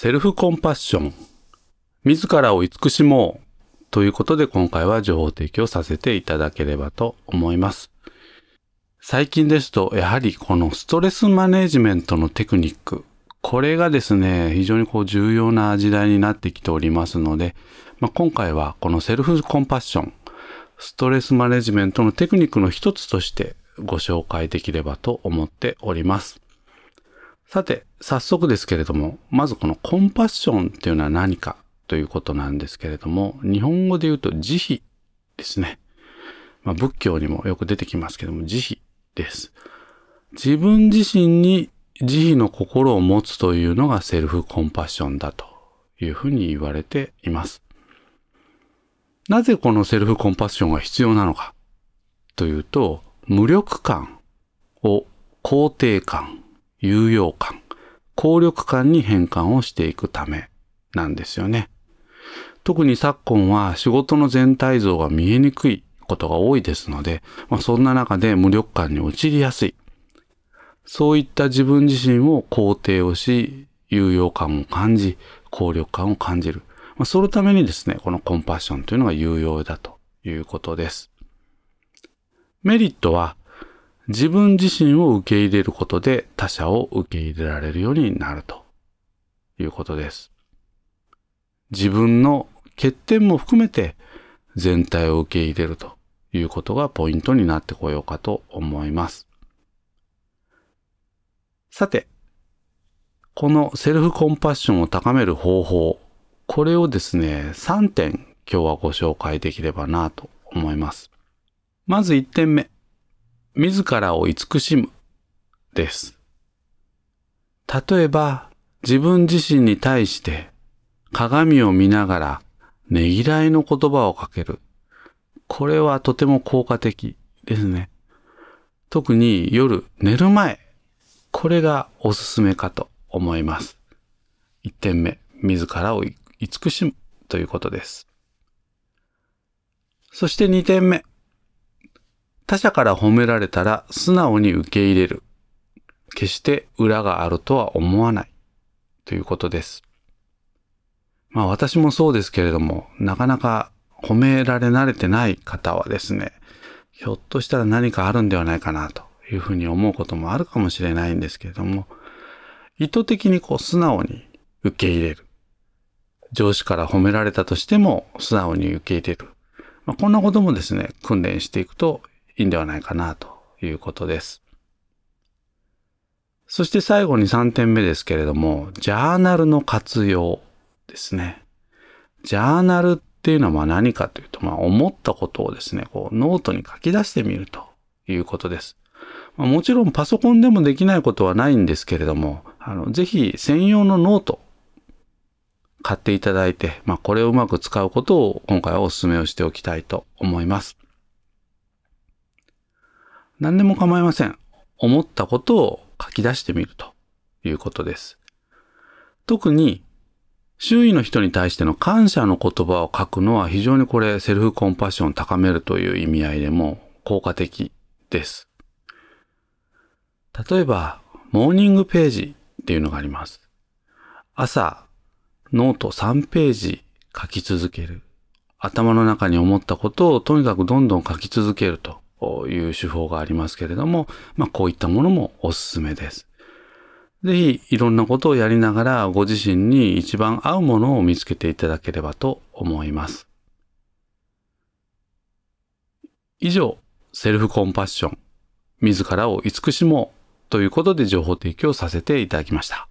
セルフコンパッション。自らを慈しもう。ということで今回は情報提供させていただければと思います。最近ですと、やはりこのストレスマネジメントのテクニック。これがですね、非常にこう重要な時代になってきておりますので、まあ、今回はこのセルフコンパッション、ストレスマネジメントのテクニックの一つとしてご紹介できればと思っております。さて、早速ですけれども、まずこのコンパッションっていうのは何かということなんですけれども、日本語で言うと慈悲ですね。まあ、仏教にもよく出てきますけども、慈悲です。自分自身に慈悲の心を持つというのがセルフコンパッションだというふうに言われています。なぜこのセルフコンパッションが必要なのかというと、無力感を肯定感有用感、効力感に変換をしていくためなんですよね。特に昨今は仕事の全体像が見えにくいことが多いですので、まあ、そんな中で無力感に陥りやすい。そういった自分自身を肯定をし、有用感を感じ、効力感を感じる。まあ、そのためにですね、このコンパッションというのが有用だということです。メリットは、自分自身を受け入れることで他者を受け入れられるようになるということです。自分の欠点も含めて全体を受け入れるということがポイントになってこようかと思います。さて、このセルフコンパッションを高める方法、これをですね、3点今日はご紹介できればなと思います。まず1点目。自らを慈しむです。例えば、自分自身に対して鏡を見ながらねぎらいの言葉をかける。これはとても効果的ですね。特に夜寝る前、これがおすすめかと思います。一点目、自らを慈しむということです。そして二点目、他者から褒められたら素直に受け入れる。決して裏があるとは思わない。ということです。まあ私もそうですけれども、なかなか褒められ慣れてない方はですね、ひょっとしたら何かあるんではないかなというふうに思うこともあるかもしれないんですけれども、意図的にこう素直に受け入れる。上司から褒められたとしても素直に受け入れる。まあ、こんなこともですね、訓練していくといいんではないかなということです。そして最後に3点目ですけれども、ジャーナルの活用ですね。ジャーナルっていうのは何かというと、まあ思ったことをですね、こうノートに書き出してみるということです。まあ、もちろんパソコンでもできないことはないんですけれども、あのぜひ専用のノート買っていただいて、まあこれをうまく使うことを今回はお勧めをしておきたいと思います。何でも構いません。思ったことを書き出してみるということです。特に周囲の人に対しての感謝の言葉を書くのは非常にこれセルフコンパッションを高めるという意味合いでも効果的です。例えば、モーニングページっていうのがあります。朝、ノート3ページ書き続ける。頭の中に思ったことをとにかくどんどん書き続けるという手法がありますけれども、まあこういったものもおすすめです。ぜひいろんなことをやりながらご自身に一番合うものを見つけていただければと思います。以上、セルフコンパッション、自らを慈しもうということで情報提供させていただきました。